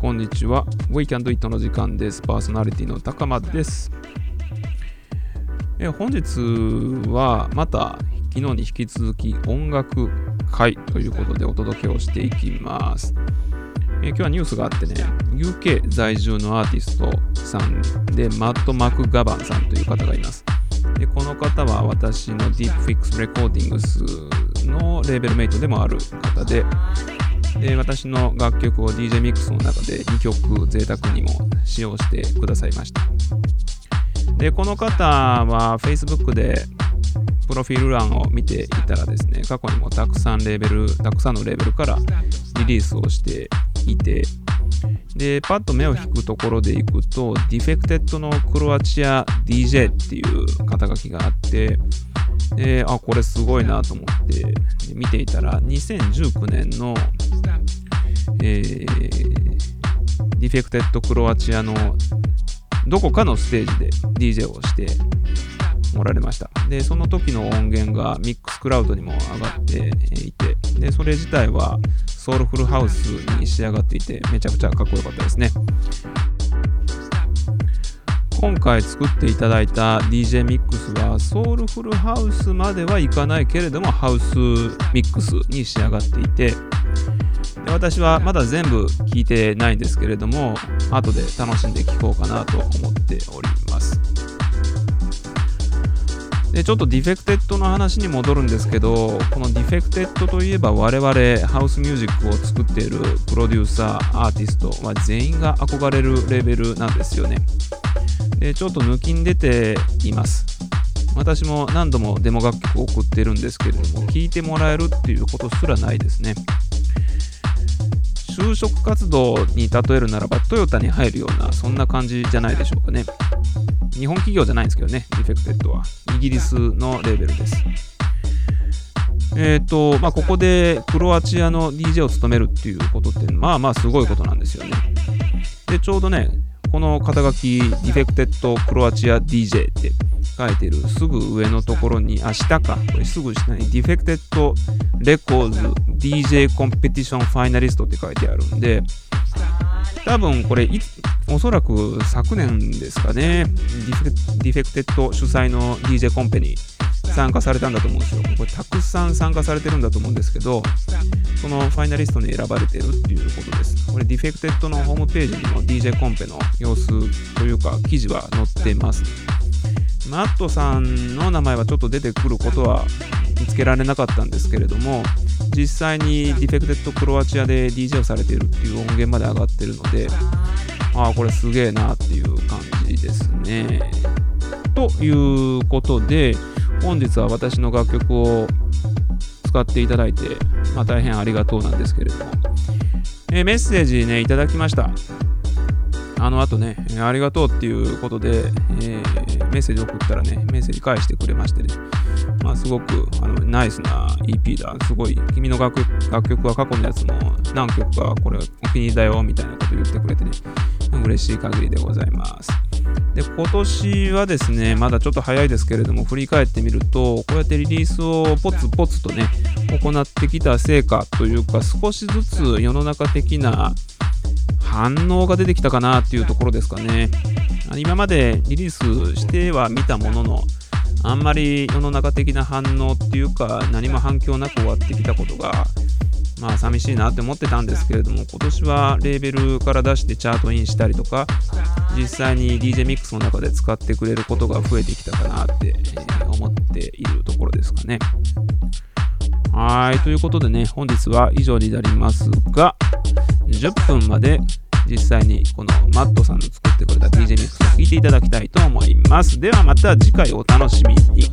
こんにちは。We Can Do It の時間です。パーソナリティの高間です。え本日はまた昨日に引き続き音楽会ということでお届けをしていきます。え今日はニュースがあってね、UK 在住のアーティストさんで、マット・マクガバンさんという方がいます。でこの方は私の DeepFix レコーディングスのレーベルメイトでもある方で、で私の楽曲を DJ ミックスの中で2曲贅沢にも使用してくださいました。で、この方は Facebook でプロフィール欄を見ていたらですね、過去にもたくさんレーベル、たくさんのレーベルからリリースをしていて、で、パッと目を引くところでいくと、 Defected のクロアチア DJ っていう肩書きがあって、で、あ、これすごいなと思って見ていたら、2019年の、えー、 Defected クロアチアのどこかのステージで DJ をしておられました。で、その時の音源が Mixcloud にも上がっていて、で、それ自体はソウルフルハウスに仕上がっていて、めちゃくちゃかっこよかったですね。今回作っていただいた DJ ミックスはソウルフルハウスまではいかないけれどもハウスミックスに仕上がっていてで私はまだ全部聞いてないんですけれども後で楽しんで聴こうかなと思っておりますでちょっと Defected の話に戻るんですけどこの Defected といえば我々ハウスミュージックを作っているプロデューサーアーティストは全員が憧れるレーベルなんですよね。でちょっと抜きん出ています。私も何度もデモ楽曲を送ってるんですけれども聴いてもらえるっていうことすらないですね。就職活動に例えるならばトヨタに入るようなそんな感じじゃないでしょうかね。日本企業じゃないんですけどね、 Defected は。イギリスのレーベルです。えっ、ー、と、まあ、ここでクロアチアの DJ を務めるっていうことって、まあまあすごいことなんですよね。で、ちょうどね、この肩書き、 Defected クロアチア DJ って書いてるすぐ上のところに、あ、下か、これすぐ下にディフェクテッドレコーズ DJ コンペティションファイナリストって書いてあるんで、多分これおそらく昨年ですかね、 Defected 主催の DJ コンペに参加されたんだと思うんですよ。これたくさん参加されてるんだと思うんですけど、そのファイナリストに選ばれてるっていうことです。これ Defected のホームページにも DJ コンペの様子というか記事は載ってます。マットさんの名前はちょっと出てくることは見つけられなかったんですけれども、実際に Defected クロアチアで DJ をされているっていう音源まで上がってるので、ああ、これすげえなっていう感じですね。ということで、本日は私の楽曲を使っていただいて、まあ、大変ありがとうなんですけれども、えー、メッセージね、いただきました。あの後ね、ありがとうっていうことで、えー、メッセージ送ったらね、メッセージ返してくれましてね、まあ、すごくあのナイスな EP だ、すごい、君の楽楽曲は過去のやつも何曲かこれお気に入りだよみたいなこと言ってくれてね、嬉しい限りでございます。で、今年はですね、まだちょっと早いですけれども、振り返ってみると、こうやってリリースをポツポツとね、行ってきた成果というか、少しずつ世の中的な反応が出てきたかなっていうところですかね。今までリリースしては見たものの、あんまり世の中的な反応っていうか、何も反響なく終わってきたことが、まあ寂しいなって思ってたんですけれども、今年はレーベルから出してチャートインしたりとか、実際に DJ ミックスの中で使ってくれることが増えてきたかなって思っているところですかね。はい、ということでね、本日は以上になりますが、10分まで実際にこのマットさんの作ってくれた DJ ミックスを聴いていただきたいと思います。ではまた次回お楽しみに。